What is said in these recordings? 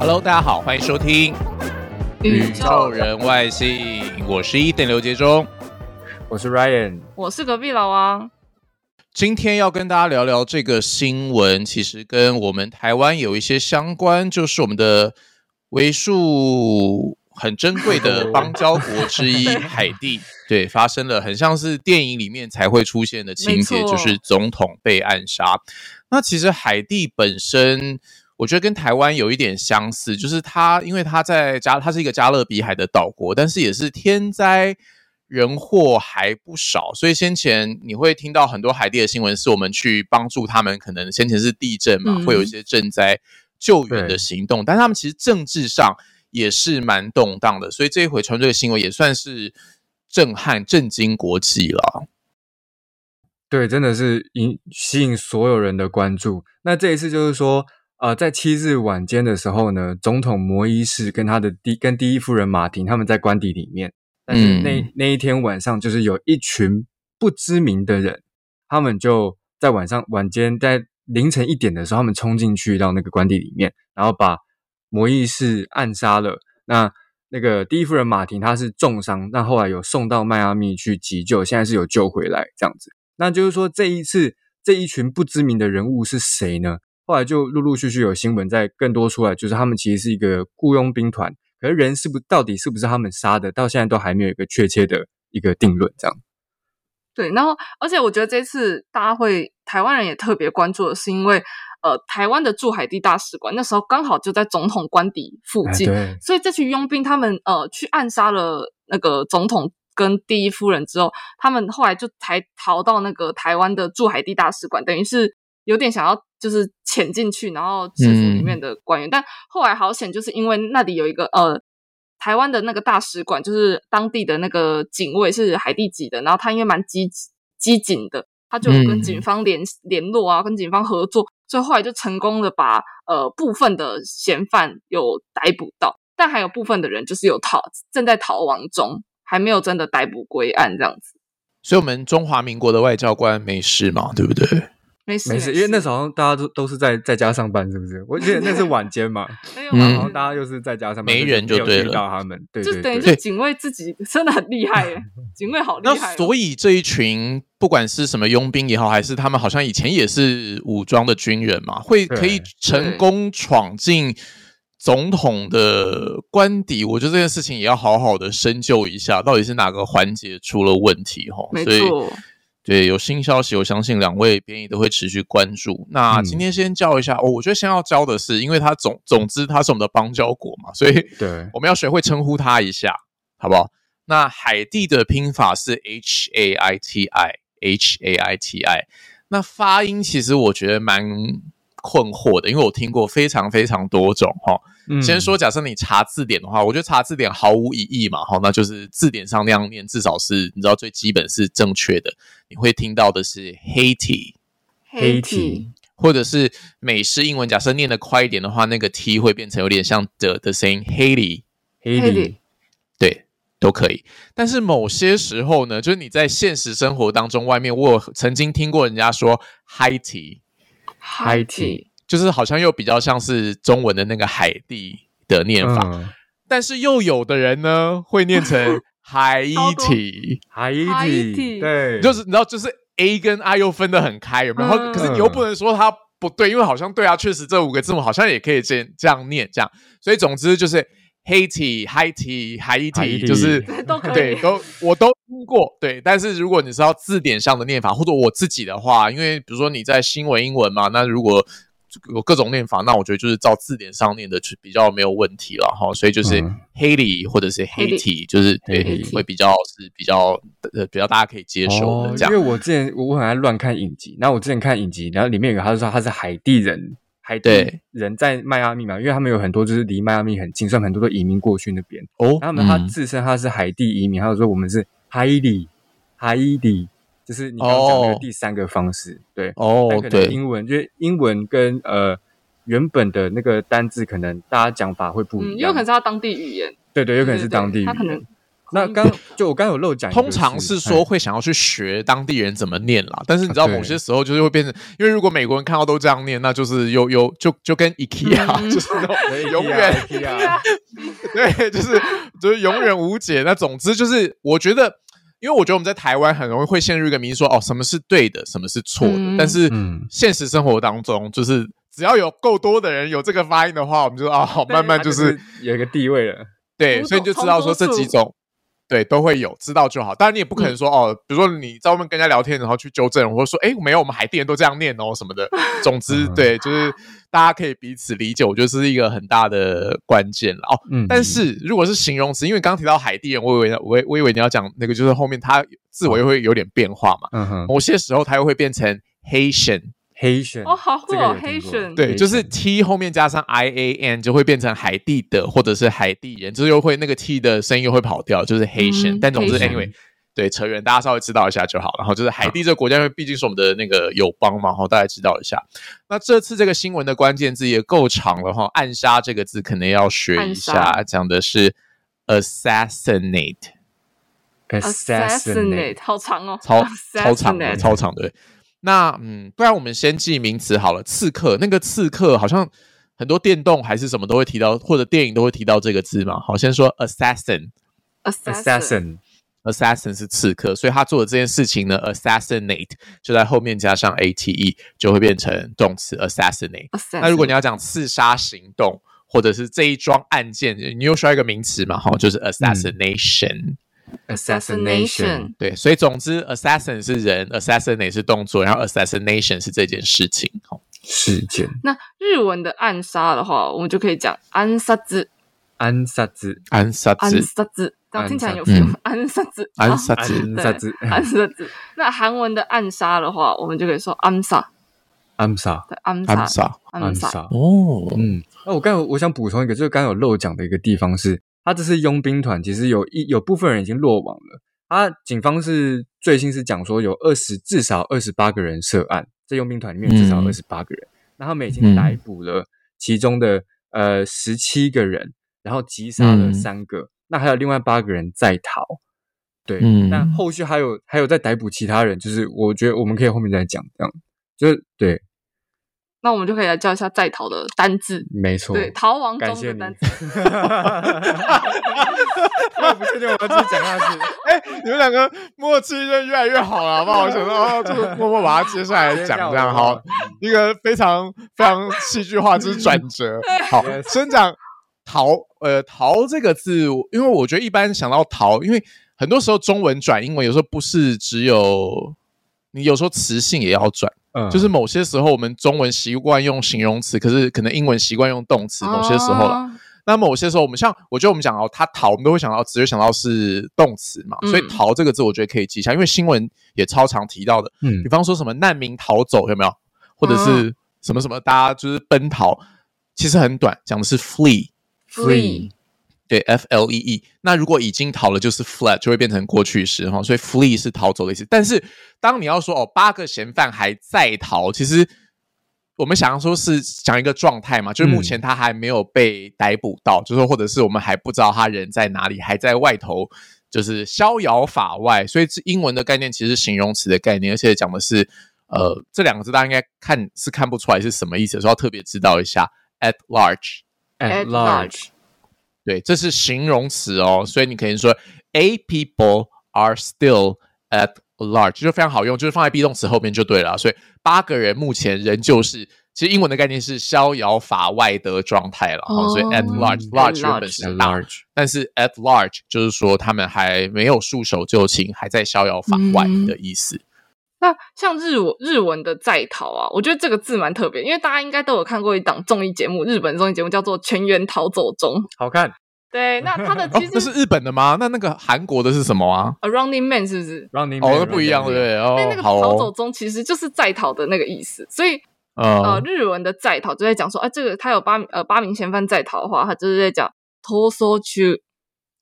Hello，大家好，欢迎收听宇宙人外星。我是伊登刘杰忠，我是 Ryan，我是隔壁老王。今天要跟大家聊聊这个新闻，其实跟我们台湾有一些相关，就是我们的为数很珍贵的邦交国之一海地，对，发生了很像是电影里面才会出现的情节，就是总统被暗杀。那其实海地本身，我觉得跟台湾有一点相似，就是它因为它在加，它是一个加勒比海的岛国，但是也是天灾人祸还不少，所以先前你会听到很多海地的新闻，是我们去帮助他们，可能先前是地震嘛，会有一些赈灾救援的行动，但他们其实政治上。也是蛮动荡的，所以这一回传这个新闻也算是震撼、震惊国际了。对，真的是引吸引所有人的关注。那这一次就是说，呃，在七日晚间的时候呢，总统摩伊士跟他的第跟第一夫人马婷他们在官邸里面，但是那、嗯、那一天晚上，就是有一群不知名的人，他们就在晚上晚间在凌晨一点的时候，他们冲进去到那个官邸里面，然后把。摩伊士暗杀了，那那个第一夫人马婷，她是重伤，那后来有送到迈阿密去急救，现在是有救回来这样子。那就是说，这一次这一群不知名的人物是谁呢？后来就陆陆续续有新闻在更多出来，就是他们其实是一个雇佣兵团，可是人是不到底是不是他们杀的，到现在都还没有一个确切的一个定论。这样。对，然后而且我觉得这次大家会台湾人也特别关注的是因为。呃，台湾的驻海地大使馆那时候刚好就在总统官邸附近，哎、所以这群佣兵他们呃去暗杀了那个总统跟第一夫人之后，他们后来就才逃到那个台湾的驻海地大使馆，等于是有点想要就是潜进去，然后制服里面的官员，嗯、但后来好险，就是因为那里有一个呃台湾的那个大使馆，就是当地的那个警卫是海地籍的，然后他因为蛮机机警的，他就跟警方联、嗯、联络啊，跟警方合作。所以后来就成功的把呃部分的嫌犯有逮捕到，但还有部分的人就是有逃，正在逃亡中，还没有真的逮捕归案这样子。所以，我们中华民国的外交官没事嘛，对不对？没事，没事，因为那时候大家都都是在在家上班，是不是？我记得那是晚间嘛，然后大家又是在家上班，没人就对了。他们对，对，对，就等于是警卫自己 真的很厉害耶，警卫好厉害。所以这一群不管是什么佣兵也好，还是他们好像以前也是武装的军人嘛，会可以成功闯进总统的官邸，我觉得这件事情也要好好的深究一下，到底是哪个环节出了问题哈。没错。对，有新消息，我相信两位编译都会持续关注。那今天先教一下，嗯哦、我觉得先要教的是，因为它总总之它是我们的邦交国嘛，所以对，我们要学会称呼它一下，好不好？那海地的拼法是 H A I T I，H A I T I。那发音其实我觉得蛮困惑的，因为我听过非常非常多种哈。哦嗯、先说，假设你查字典的话，我觉得查字典毫无意义嘛，哈，那就是字典上那样念，至少是你知道最基本是正确的。你会听到的是 Haiti，Haiti，或者是美式英文，假设念得快一点的话，那个 T 会变成有点像的的声音，Haiti，Haiti，对，都可以。但是某些时候呢，就是你在现实生活当中，外面我有曾经听过人家说 Haiti，Haiti。就是好像又比较像是中文的那个海地的念法，嗯、但是又有的人呢会念成 海地，海地，对，就是你知道，就是 A 跟 I 又分得很开，有没有？然后、嗯、可是你又不能说它不对，因为好像对啊，确实这五个字母好像也可以这样这样念，这样，所以总之就是 Haiti、Haiti、海地，就是都可以，对，都我都听过，对。但是如果你知道字典上的念法，或者我自己的话，因为比如说你在新闻英文嘛，那如果有各种念法，那我觉得就是照字典上念的就比较没有问题了哈，所以就是 Haiti 或者是 Haiti，就是对会比较是比较呃比较大家可以接受的这样。因为我之前我很爱乱看影集，然后我之前看影集，然后里面有个他就说他是海地人，海地人在迈阿密嘛，因为他们有很多就是离迈阿密很近，所以很多都移民过去那边哦。然后他们他自称他是海地移民，他就说我们是 Haiti，Haiti。就是你刚刚讲的第三个方式，哦、对哦，对，英文就是英文跟呃原本的那个单字，可能大家讲法会不一样，嗯、有可能是他当地语言，对对，有可能是当地语言，他可能那刚就我刚有漏讲，通常是说会想要去学当地人怎么念啦，但是你知道某些时候就是会变成，因为如果美国人看到都这样念，那就是有有就就跟 IKEA 就是那种永远 IKEA 对，就是就是永远无解。那总之就是我觉得，因为我觉得我们在台湾很容易会陷入一个迷思，说哦什么是对的，什么是错的，但是现实生活当中就是。只要有够多的人有这个发音的话，我们就啊，好慢慢就是有一个地位了。对，所以你就知道说这几种，对，都会有，知道就好。当然你也不可能说哦，比如说你在外面跟人家聊天，然后去纠正，或者说哎，没有，我们海地人都这样念哦什么的。总之，对，就是大家可以彼此理解，我觉得这是一个很大的关键了哦。嗯。但是如果是形容词，因为刚刚提到海地人，我以为我我以为你要讲那个，就是后面它字尾会有点变化嘛。嗯哼。某些时候它又会变成 Haitian。黑选哦，好酷哦，Haitian 对，就是 T 后面加上 I A N 就会变成海地的，或者是海地人，就是又会那个 T 的声音又会跑掉，就是 Haitian。但总之，anyway，对，扯远，大家稍微知道一下就好。然后就是海地这个国家，因为毕竟是我们的那个友邦嘛，然后大家知道一下。那这次这个新闻的关键字也够长了哈，暗杀这个字可能要学一下，讲的是 assassinate，assassinate，好长哦，超超长的，超长的。那嗯，不然我们先记名词好了。刺客，那个刺客好像很多电动还是什么都会提到，或者电影都会提到这个字嘛。好，先说 assassin，assassin，assassin 是刺客，所以他做的这件事情呢，assassinate 就在后面加上 ate 就会变成动词 assassinate。那如果你要讲刺杀行动，或者是这一桩案件，你又需要一个名词嘛？好，就是 assassination。嗯 Assassination，对，所以总之，assassin 是人，assassinate 是动作，然后 assassination 是这件事情，好，事件。那日文的暗杀的话，我们就可以讲暗杀子，暗杀子，暗杀子，暗杀之，这样听起来有 feel，暗杀子，暗杀子，暗杀子，暗杀子。那韩文的暗杀的话，我们就可以说暗杀，暗杀，对，暗杀，暗杀。哦，嗯，那我刚有我想补充一个，就是刚有漏讲的一个地方是。他这次佣兵团其实有一有部分人已经落网了。他警方是最新是讲说有二十至少二十八个人涉案，在佣兵团里面至少二十八个人。那、嗯、他们已经逮捕了其中的呃十七个人，然后击杀了三个。嗯、那还有另外八个人在逃。对，嗯、那后续还有还有在逮捕其他人，就是我觉得我们可以后面再讲，这样就是对。那我们就可以来教一下在逃的单字。没错，对，逃亡中的单字。我不确定我要继续讲下去。哎，你们两个默契就越来越好了，好不好？我想说，就默默把它接下来讲，这样 好，一个非常非常戏剧化之转折。好，先讲逃，呃，逃这个字，因为我觉得一般想到逃，因为很多时候中文转英文，有时候不是只有你，有时候词性也要转。嗯，就是某些时候我们中文习惯用形容词，可是可能英文习惯用动词。某些时候了，哦、那某些时候我们像，我觉得我们讲到他逃，我们都会想到直接想到是动词嘛。嗯、所以逃这个字，我觉得可以记一下，因为新闻也超常提到的。嗯，比方说什么难民逃走有没有？或者是什么什么，大家就是奔逃，其实很短，讲的是 flee，flee。对，F L E E。那如果已经逃了，就是 fled，就会变成过去式哈。所以 flee 是逃走的意思。但是当你要说哦，八个嫌犯还在逃，其实我们想要说是讲一个状态嘛，就是目前他还没有被逮捕到，嗯、就是说或者是我们还不知道他人在哪里，还在外头，就是逍遥法外。所以这英文的概念其实是形容词的概念，而且讲的是呃这两个字，大家应该看是看不出来是什么意思，所以要特别知道一下 at large，at large。对，这是形容词哦，所以你可以说 A people are still at large，就非常好用，就是放在 be 动词后面就对了。所以八个人目前仍旧是，其实英文的概念是逍遥法外的状态了。Oh, 所以 at large，large 原本是 large，但是 at large 就是说他们还没有束手就擒，还在逍遥法外的意思。嗯、那像日文日文的在逃啊，我觉得这个字蛮特别，因为大家应该都有看过一档综艺节目，日本综艺节目叫做《全员逃走中》，好看。对，那他的其实、哦、这是日本的吗？那那个韩国的是什么啊？A Running Man 是不是？Running Man 哦，那不一样，对不对？哦，那个逃走中其实就是在逃的那个意思，所以、哦、呃，日文的在逃就在讲说，啊、呃，这个他有八呃八名嫌犯在逃的话，他就是在讲逃走中，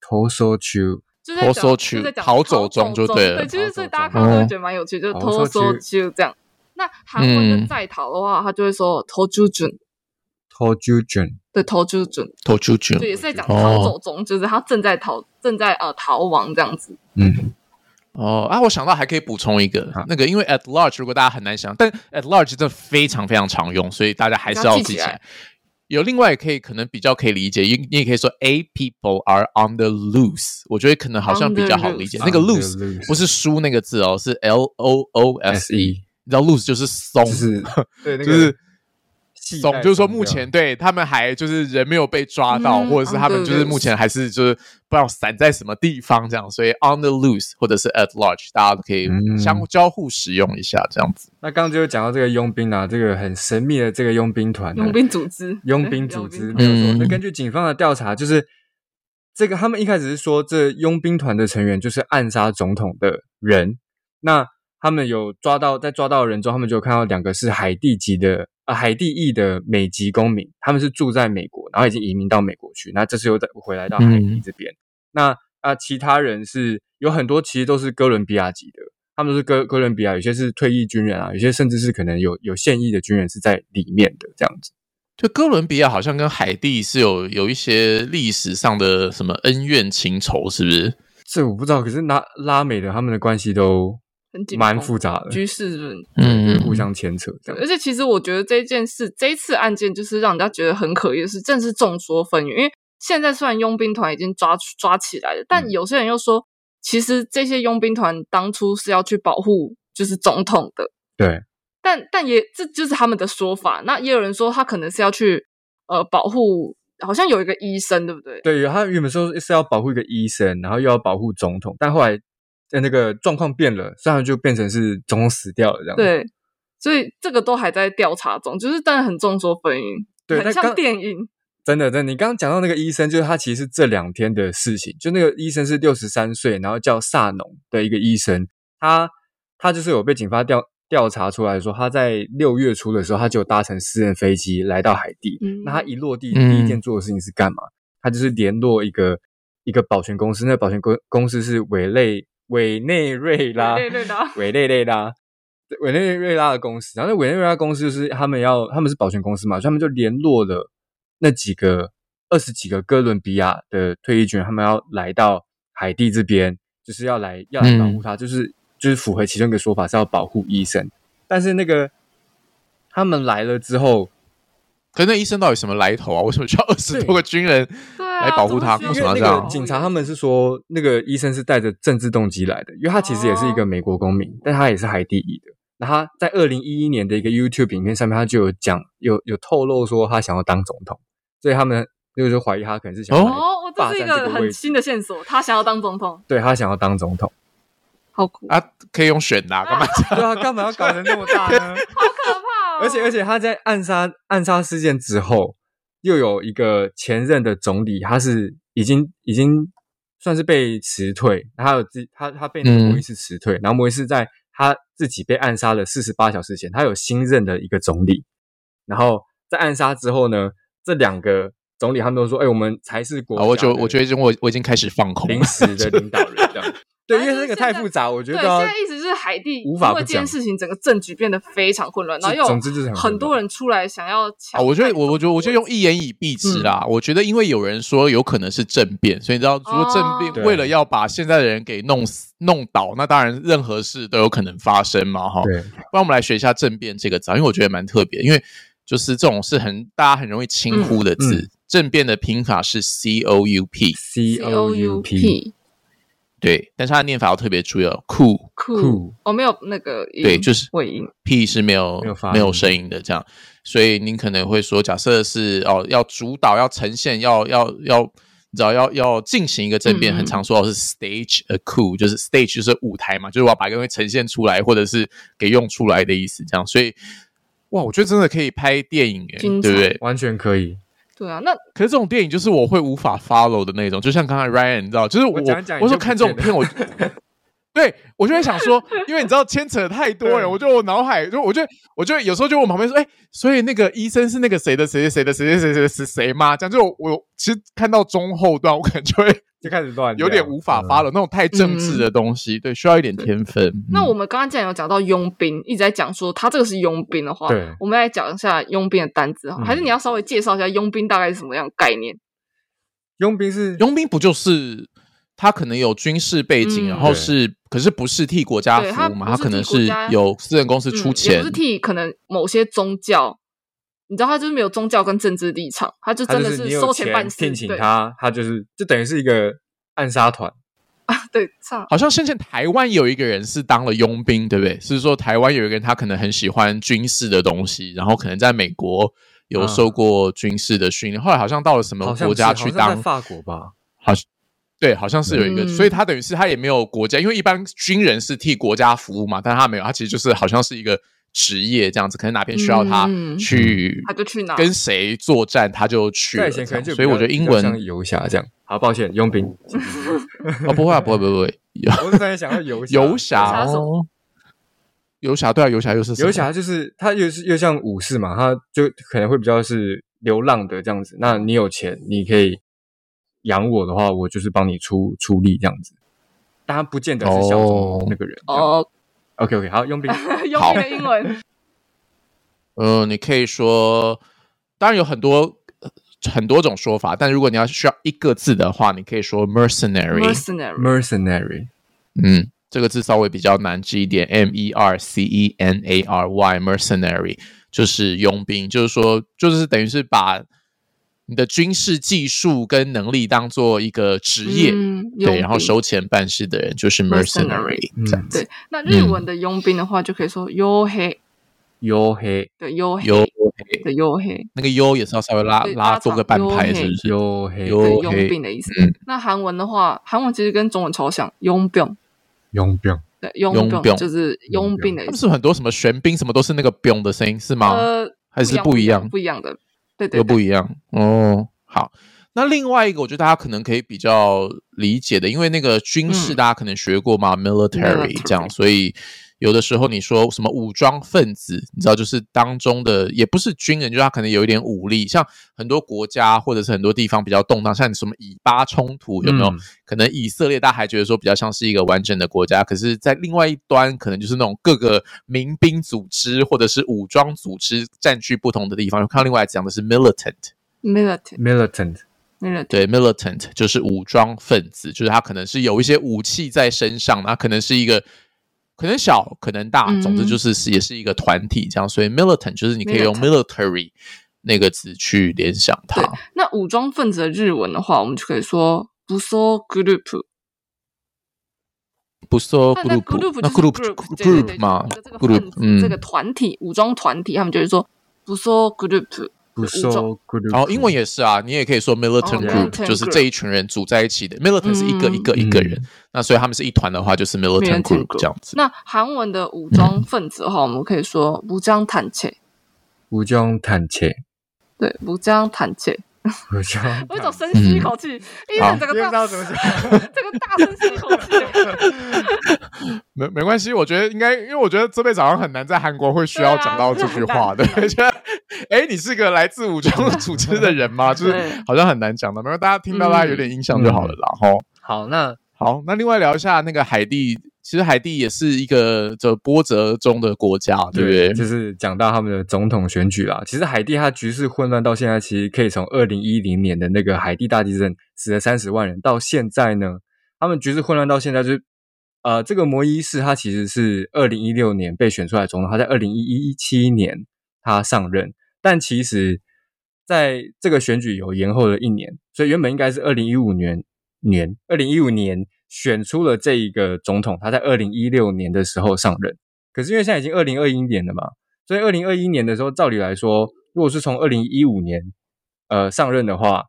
逃走中，就是在讲逃走中就对了。对，其实所以大家看到会觉得蛮有趣，就是逃走中这样。那韩文的在逃的话，他就会说逃走中。逃走中，对，逃走中，逃走中，对，也是在讲逃走中，就是他正在逃正在呃逃亡这样子。嗯。哦啊，我想到还可以补充一个，那个因为 at large 如果大家很难想，但 at large 真的非常非常常用，所以大家还是要记起来。有另外也可以可能比较可以理解，你你也可以说 a people are on the loose，我觉得可能好像比较好理解。那个 loose 不是书那个字哦，是 l o o s e，你知道 loose 就是松，就是 对，那个、就是。总就是说，目前对他们还就是人没有被抓到，嗯、或者是他们就是目前还是就是不知道散在什么地方这样，所以 on the loose 或者是 at large，大家都可以相交互使用一下这样子。那刚刚就讲到这个佣兵啊，这个很神秘的这个佣兵团，佣兵组织，佣兵组织没有错。那根据警方的调查，就是这个他们一开始是说，这佣兵团的成员就是暗杀总统的人。那他们有抓到，在抓到的人中，他们就看到两个是海地籍的。呃，海地裔的美籍公民，他们是住在美国，然后已经移民到美国去。那这次又再回来到海地这边。嗯、那啊，其他人是有很多，其实都是哥伦比亚籍的，他们都是哥哥伦比亚，有些是退役军人啊，有些甚至是可能有有现役的军人是在里面的这样子。就哥伦比亚好像跟海地是有有一些历史上的什么恩怨情仇，是不是？这我不知道。可是拉拉美的他们的关系都。很蛮复杂的局势，是不是？嗯，互相牵扯这样。而且其实我觉得这件事，这一次案件就是让人家觉得很可疑的是，正是众说纷纭。因为现在虽然佣兵团已经抓抓起来了，但有些人又说，其实这些佣兵团当初是要去保护就是总统的。对。但但也这就是他们的说法。那也有人说他可能是要去呃保护，好像有一个医生，对不对？对，他原本说是要保护一个医生，然后又要保护总统，但后来。在那个状况变了，虽然就变成是总统死掉了这样。对，所以这个都还在调查中，就是当然很众说纷纭，对，很像电影。真的，真的，你刚刚讲到那个医生，就是他其实是这两天的事情。就那个医生是六十三岁，然后叫萨农的一个医生，他他就是有被警方调调查出来说，他在六月初的时候，他就搭乘私人飞机来到海地。嗯，那他一落地，第一件做的事情是干嘛？嗯，他就是联络一个一个保全公司，那个保全公公司是委内。委内瑞拉，委内瑞拉，委内瑞拉。的公司，然后那委内瑞拉公司就是他们要，他们是保全公司嘛，所以他们就联络了那几个二十几个哥伦比亚的退役军人，他们要来到海地这边，就是要来要来保护他，嗯、就是就是符合其中一个说法是要保护医生，但是那个他们来了之后。可是那医生到底什么来头啊？为什么需要二十多个军人来保护他？为什么要这样？警察他们是说，那个医生是带着政治动机来的，因为他其实也是一个美国公民，但他也是海地裔的。那他在二零一一年的一个 YouTube 影片上面，他就有讲，有有透露说他想要当总统，所以他们就是怀疑他可能是想要哦，这是一个很新的线索，他想要当总统，对，他想要当总统，好酷啊！可以用选的，干嘛？对啊，干嘛要搞得那么大呢？而且而且他在暗杀暗杀事件之后，又有一个前任的总理，他是已经已经算是被辞退，他有自他他被那个摩伊斯辞退，嗯、然后摩伊斯在他自己被暗杀的四十八小时前，他有新任的一个总理，然后在暗杀之后呢，这两个总理他们都说，哎，我们才是国家，我就我觉得我我已经开始放空临时的 领导人这样。对，因为那个太复杂，我觉得。对，现在意思是海地无法不讲。因为这件事情，整个政局变得非常混乱，然后又很多人出来想要抢。我觉得，我我觉得，我就用一言以蔽之啦。我觉得，因为有人说有可能是政变，所以你知道，如果政变为了要把现在的人给弄死、弄倒，那当然任何事都有可能发生嘛，哈。对。不然我们来学一下“政变”这个字，因为我觉得蛮特别，因为就是这种是很大家很容易轻忽的字。政变的拼法是 “c o u p”，c o u p。对，但是它的念法要特别注意哦，coup coup 哦，没有那个对，就是尾音，p 是没有没有发没有声音的这样，所以您可能会说，假设是哦，要主导，要呈现，要要要，你知道要要进行一个政变，嗯、很常说哦是 stage a coup，就是 stage 就是舞台嘛，就是我要把一个东西呈现出来，或者是给用出来的意思，这样，所以哇，我觉得真的可以拍电影诶，对不对？完全可以。对啊，那可是这种电影就是我会无法 follow 的那种，就像刚才 Ryan 你知道，就是我我，讲讲我说看这种片我，对我就会想说，因为你知道牵扯太多人，对我就我脑海就我就我就有时候就我旁边说，哎，所以那个医生是那个谁的谁谁谁的谁谁谁谁谁谁吗？这样就我，我其实看到中后段，我可能就会。就开始乱，有点无法发了。那种太政治的东西，对，需要一点天分。那我们刚刚既然有讲到佣兵，一直在讲说他这个是佣兵的话，对，我们来讲一下佣兵的单字哈，还是你要稍微介绍一下佣兵大概是什么样的概念？佣兵是佣兵，不就是他可能有军事背景，嗯、然后是可是不是替国家服务嘛？他，他可能是有私人公司出钱，嗯、不是替可能某些宗教。你知道他就是没有宗教跟政治立场，他就真的是收钱办事，聘请他，他就是就等于是一个暗杀团 啊。对，好像先前台湾有一个人是当了佣兵，对不对？是说台湾有一个人他可能很喜欢军事的东西，然后可能在美国有受过军事的训练，啊、后来好像到了什么国家去当？法国吧？好像对，好像是有一个，嗯、所以他等于是他也没有国家，因为一般军人是替国家服务嘛，但他没有，他其实就是好像是一个。职业这样子，可能哪边需要他去，他就去哪，跟谁作战他就去。所以我觉得英文像游侠这样。好，抱歉，佣兵。哦，不会啊，不会，不会，不会。我是突然想到游游侠 哦，游侠对啊，游侠又是游侠，就是他又是又像武士嘛，他就可能会比较是流浪的这样子。那你有钱，你可以养我的话，我就是帮你出出力这样子。但他不见得是小众那个人哦。OK OK，好，佣兵，佣兵的英文。呃，你可以说，当然有很多很多种说法，但如果你要需要一个字的话，你可以说 mercenary，mercenary，嗯，这个字稍微比较难记一点，M E R C E N A R Y，mercenary 就是佣兵，就是说，就是等于是把。你的军事技术跟能力当做一个职业，嗯、对，然后收钱办事的人就是 mercenary，这样子。对，那日文的佣兵的话，就可以说佣兵，佣兵，对，佣兵，对，佣兵。那个佣也是要稍微拉拉做个半拍，是不是？佣兵，佣兵的意思。那韩文的话，韩文其实跟中文超像，佣兵，佣兵，对，佣兵就是佣兵的意思。他们是很多什么玄兵什么都是那个兵的声音是吗？呃，还是不一样？不一样的。对，都不一样哦。好，那另外一个，我觉得大家可能可以比较理解的，因为那个军事大家可能学过嘛、嗯、，military 这样，所以。有的时候你说什么武装分子，你知道就是当中的也不是军人，就是他可能有一点武力。像很多国家或者是很多地方比较动荡，像什么以巴冲突有没有？嗯、可能以色列大家还觉得说比较像是一个完整的国家，可是，在另外一端可能就是那种各个民兵组织或者是武装组织占据不同的地方。看到另外讲的是 militant，militant，militant，对，militant 就是武装分子，就是他可能是有一些武器在身上，他可能是一个。可能小，可能大，总之就是是也是一个团体这样，嗯、所以 militant 就是你可以用 military 那个词去联想它。那武装分子的日文的话，我们就可以说武装 group，武装 group，那 group group 嘛，group 嗯，这个团体武装团体，他们就是说不说 group。然后英文也是啊，你也可以说 militant group，就是这一群人组在一起的。militant 是一个一个一个人，那所以他们是一团的话，就是 militant group 这样子。那韩文的武装分子的话，我们可以说武装坦克，武装坦克，对，武装坦克，我装。我有种深吸一口气，一为这个大，这个大深吸一口气。没没关系，我觉得应该，因为我觉得这辈子好像很难在韩国会需要讲到这句话的，哎，你是个来自武装组织的人吗？就是好像很难讲的，没有大家听到大家有点印象就好了。然后，好，那好，那另外聊一下那个海地。其实海地也是一个这波折中的国家，对不对？就是讲到他们的总统选举啦。其实海地它局势混乱到现在，其实可以从二零一零年的那个海地大地震死了三十万人，到现在呢，他们局势混乱到现在，就是呃，这个摩伊士他其实是二零一六年被选出来总统，他在二零一一七年他上任，但其实在这个选举有延后了一年，所以原本应该是二零一五年年二零一五年。选出了这一个总统，他在二零一六年的时候上任。可是因为现在已经二零二一年了嘛，所以二零二一年的时候，照理来说，如果是从二零一五年呃上任的话，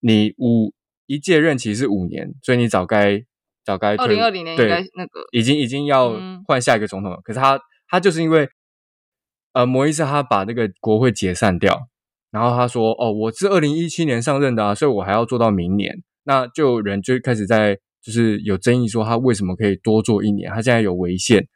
你五一届任期是五年，所以你早该早该二零二零年应该那个已经已经要换下一个总统了。嗯、可是他他就是因为呃摩伊斯他把那个国会解散掉，然后他说哦，我是二零一七年上任的啊，所以我还要做到明年，那就有人就开始在。就是有争议说他为什么可以多做一年？他现在有违宪，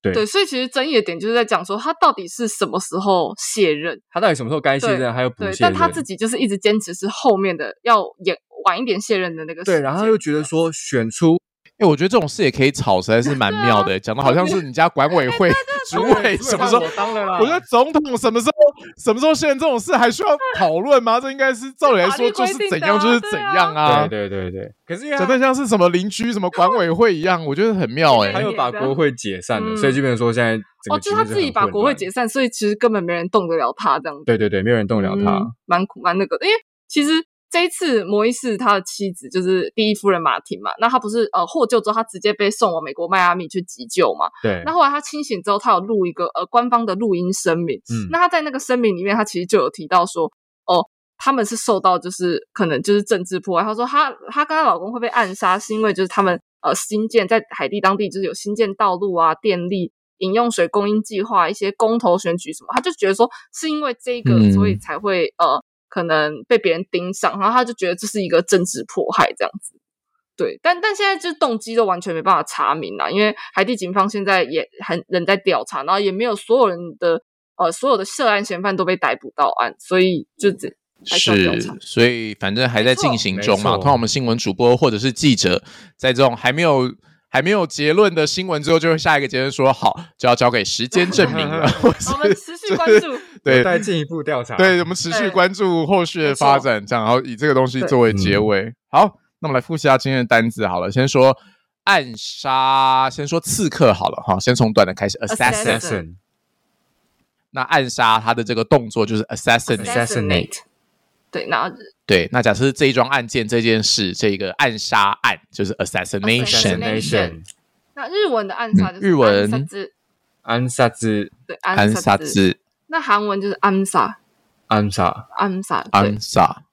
对对，所以其实争议的点就是在讲说他到底是什么时候卸任？他到底什么时候该卸任？还有补卸任？但他自己就是一直坚持是后面的要延晚一点卸任的那个。对，然后他又觉得说选出哎，我觉得这种事也可以吵，实在是蛮妙的。讲的好像是你家管委会 主委什么时候？我觉得总统什么时候什么时候现在这种事还需要讨论吗？这应该是照理来说就是怎样就是怎样啊。对对对对。可是真的像是什么邻居什么管委会一样，我觉得很妙哎。他又把国会解散了，所以基本上说现在哦，就他自己把国会解散，所以其实根本没人动得了他这样子。对对对，没有人动得了他，蛮苦蛮那个的，因为其实。这一次，摩伊士他的妻子就是第一夫人马婷嘛，那他不是呃获救之后，他直接被送往美国迈阿密去急救嘛？对。那后来他清醒之后，他有录一个呃官方的录音声明。嗯。那他在那个声明里面，他其实就有提到说，哦，他们是受到就是可能就是政治迫害。他说他他跟他老公会被暗杀，是因为就是他们呃新建在海地当地就是有新建道路啊、电力、饮用水供应计划、一些公投选举什么，他就觉得说是因为这个，所以才会、嗯、呃。可能被别人盯上，然后他就觉得这是一个政治迫害这样子，对，但但现在就是动机都完全没办法查明了，因为海地警方现在也很人在调查，然后也没有所有人的呃所有的涉案嫌犯都被逮捕到案，所以就这是，所以反正还在进行中嘛。通常我们新闻主播或者是记者，在这种还没有。还没有结论的新闻之后，就会下一个结论说好，就要交给时间证明了。我们持续关注，对，再进一步调查。对，我们持续关注后续的发展，这样，然后以这个东西作为结尾。好，那我们来复习一下今天的单字。好了，先说暗杀，先说刺客好了哈，先从短的开始，assassin。那暗杀他的这个动作就是 assassinate。对，那对，那假设是这一桩案件这件事，这个暗杀案就是 assassination。那日文的暗杀就是日文暗杀之，对，暗杀之。那韩文就是暗杀，暗杀，暗杀，暗杀。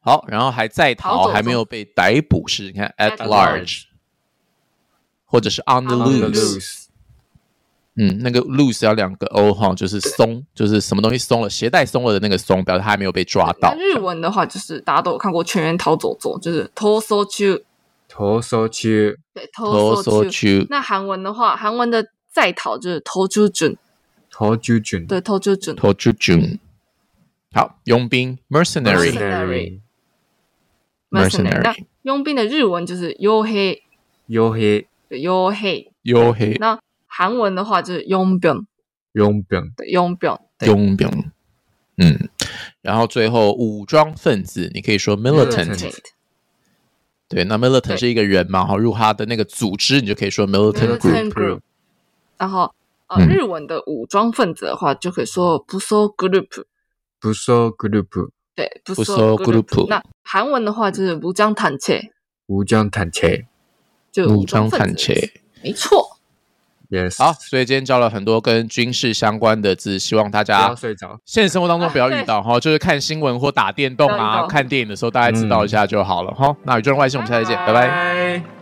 好，然后还在逃，还没有被逮捕是，你看 at large，或者是 on the loose。嗯，那个 loose 要两个 o 哈，就是松，就是什么东西松了，鞋带松了的那个松，表示他还没有被抓到。日文的话，就是大家都有看过《全员逃走中》，就是逃走中，逃走中，对，逃走中。那韩文的话，韩文的在逃就是逃出中，逃出中，对，逃出中，逃出中。好，佣兵 mercenary，mercenary。那佣兵的日文就是佣兵，佣兵，对，佣兵，佣兵。那韩文的话就是용 병， 용 병， 对，용 병， 용 병， 嗯，然后最后武装分子，你可以说 militant，对，那 militant 是一个人嘛，然后入他的那个组织，你就可以说 militant group。然后，呃，日文的武装分子的话，就可以说不缩 group，不缩 group，对，不缩 group。那韩文的话就是무장탄 체， 무장탄 체， 就武装分子，没错。Yes. 好，所以今天教了很多跟军事相关的字，希望大家现实生活当中不要遇到 哈，就是看新闻或打电动啊、看电影的时候，大家知道一下就好了哈。那宇宙人外星，我们下次再见，拜拜。